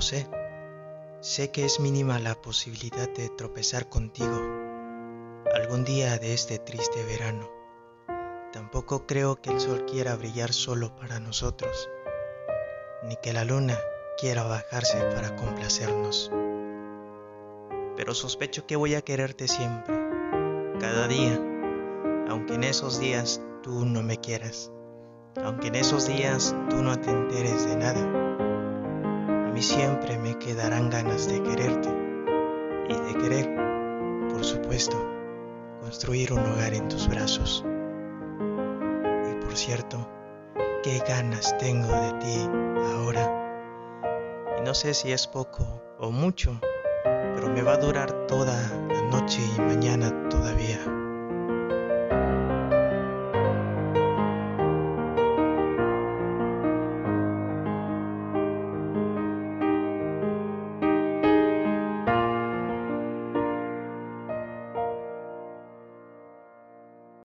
Sé. Sé que es mínima la posibilidad de tropezar contigo algún día de este triste verano. Tampoco creo que el sol quiera brillar solo para nosotros, ni que la luna quiera bajarse para complacernos. Pero sospecho que voy a quererte siempre, cada día, aunque en esos días tú no me quieras, aunque en esos días tú no te enteres de nada siempre me quedarán ganas de quererte y de querer, por supuesto, construir un hogar en tus brazos. Y por cierto, qué ganas tengo de ti ahora. Y no sé si es poco o mucho, pero me va a durar toda la noche y mañana todavía.